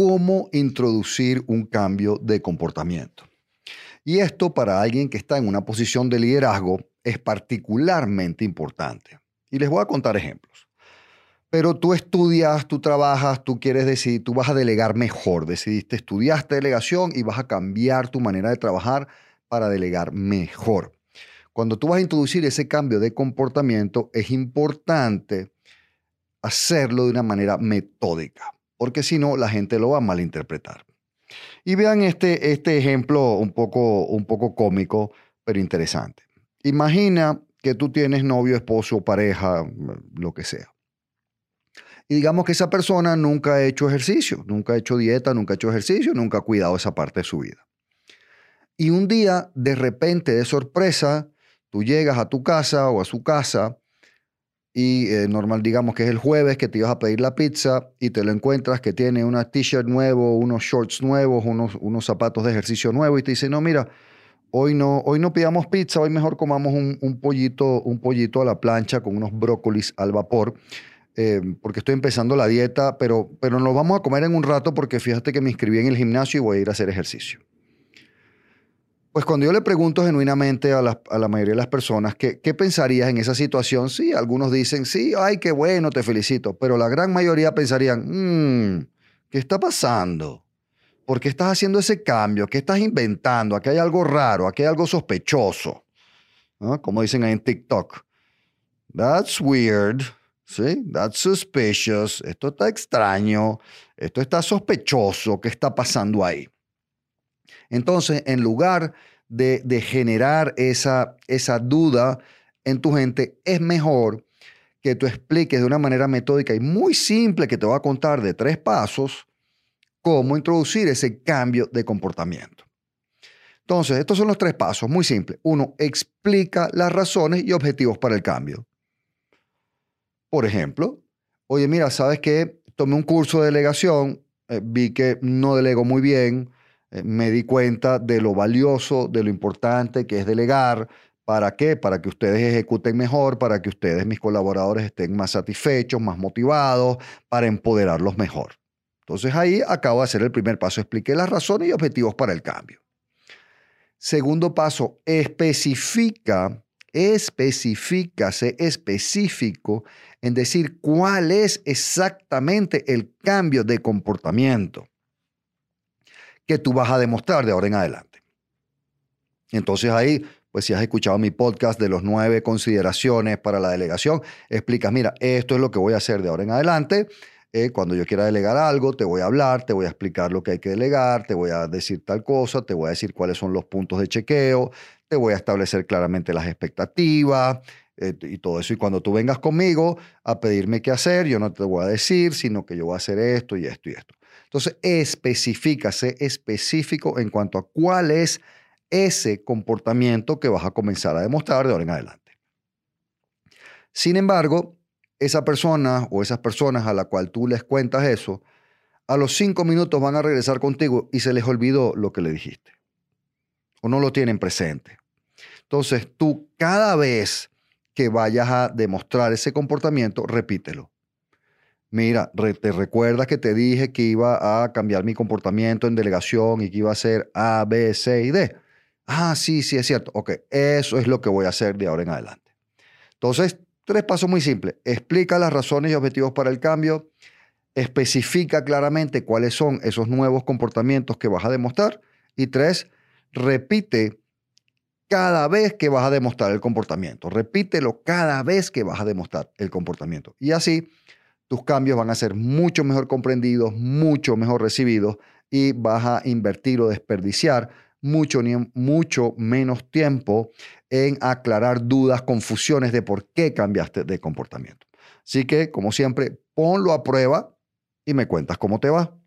cómo introducir un cambio de comportamiento. Y esto para alguien que está en una posición de liderazgo es particularmente importante. Y les voy a contar ejemplos. Pero tú estudias, tú trabajas, tú quieres decidir, tú vas a delegar mejor. Decidiste, estudiaste delegación y vas a cambiar tu manera de trabajar para delegar mejor. Cuando tú vas a introducir ese cambio de comportamiento, es importante hacerlo de una manera metódica porque si no, la gente lo va a malinterpretar. Y vean este, este ejemplo un poco, un poco cómico, pero interesante. Imagina que tú tienes novio, esposo, pareja, lo que sea. Y digamos que esa persona nunca ha hecho ejercicio, nunca ha hecho dieta, nunca ha hecho ejercicio, nunca ha cuidado esa parte de su vida. Y un día, de repente, de sorpresa, tú llegas a tu casa o a su casa y eh, normal, digamos que es el jueves que te ibas a pedir la pizza y te lo encuentras que tiene una t-shirt nuevo, unos shorts nuevos, unos, unos zapatos de ejercicio nuevos y te dice, no, mira, hoy no, hoy no pidamos pizza, hoy mejor comamos un, pollito, un pollito a la plancha con unos brócolis al vapor. Eh, porque estoy empezando la dieta, pero, pero nos vamos a comer en un rato porque fíjate que me inscribí en el gimnasio y voy a ir a hacer ejercicio. Pues cuando yo le pregunto genuinamente a la, mayoría de las personas ¿qué, pensarías en esa situación, sí, algunos dicen, sí, ay, qué bueno, te felicito, pero la gran mayoría pensarían, mmm, ¿qué está pasando? ¿Por qué estás haciendo ese cambio? ¿Qué estás inventando? Aquí hay algo raro, aquí hay algo sospechoso. Como dicen ahí en TikTok. That's weird. ¿Sí? That's suspicious. Esto está extraño. Esto está sospechoso. ¿Qué está pasando ahí? Entonces, en lugar de, generar esa, esa duda en tu gente, es mejor que tú expliques de una manera metódica y muy simple que te voy a contar de tres pasos cómo introducir ese cambio de comportamiento. Entonces, estos son los tres pasos, muy simples. Uno, explica las razones y objetivos para el cambio. Por ejemplo, oye, mira, ¿sabes qué? Tomé un curso de delegación, eh, vi que no delego muy bien, me di cuenta de lo valioso, de lo importante que es delegar. ¿Para qué? Para que ustedes ejecuten mejor, para que ustedes, mis colaboradores, estén más satisfechos, más motivados, para empoderarlos mejor. Entonces ahí acabo de hacer el primer paso. Expliqué las razones y objetivos para el cambio. Segundo paso, especifica, especifica, sé específico en decir cuál es exactamente el cambio de comportamiento que tú vas a demostrar de ahora en adelante. Entonces ahí, pues si has escuchado mi podcast de los nueve consideraciones para la delegación, explicas, mira, esto es lo que voy a hacer de ahora en adelante. Eh, cuando yo quiera delegar algo, te voy a hablar, te voy a explicar lo que hay que delegar, te voy a decir tal cosa, te voy a decir cuáles son los puntos de chequeo, te voy a establecer claramente las expectativas, eh, y todo eso. Y cuando tú vengas conmigo a pedirme qué hacer, yo no te voy a decir, sino que yo voy a hacer esto y esto y esto. Entonces, especifícase específico en cuanto a cuál es ese comportamiento que vas a comenzar a demostrar de ahora en adelante. Sin embargo, esa persona o esas personas a la cual tú les cuentas eso, a los cinco minutos van a regresar contigo y se les olvidó lo que le dijiste. O no lo tienen presente. Entonces, tú cada vez que vayas a demostrar ese comportamiento, repítelo mira, te recuerdas que te dije que iba a cambiar mi comportamiento en delegación y que iba a hacer A, B, C y D. Ah, sí, sí, es cierto. Ok, eso es lo que voy a hacer de ahora en adelante. Entonces, tres pasos muy simples. Explica las razones y objetivos para el cambio. Especifica claramente cuáles son esos nuevos comportamientos que vas a demostrar. Y tres, repite cada vez que vas a demostrar el comportamiento. Repítelo cada vez que vas a demostrar el comportamiento. Y así tus cambios van a ser mucho mejor comprendidos, mucho mejor recibidos y vas a invertir o desperdiciar mucho, mucho menos tiempo en aclarar dudas, confusiones de por qué cambiaste de comportamiento. Así que, como siempre, ponlo a prueba y me cuentas cómo te va.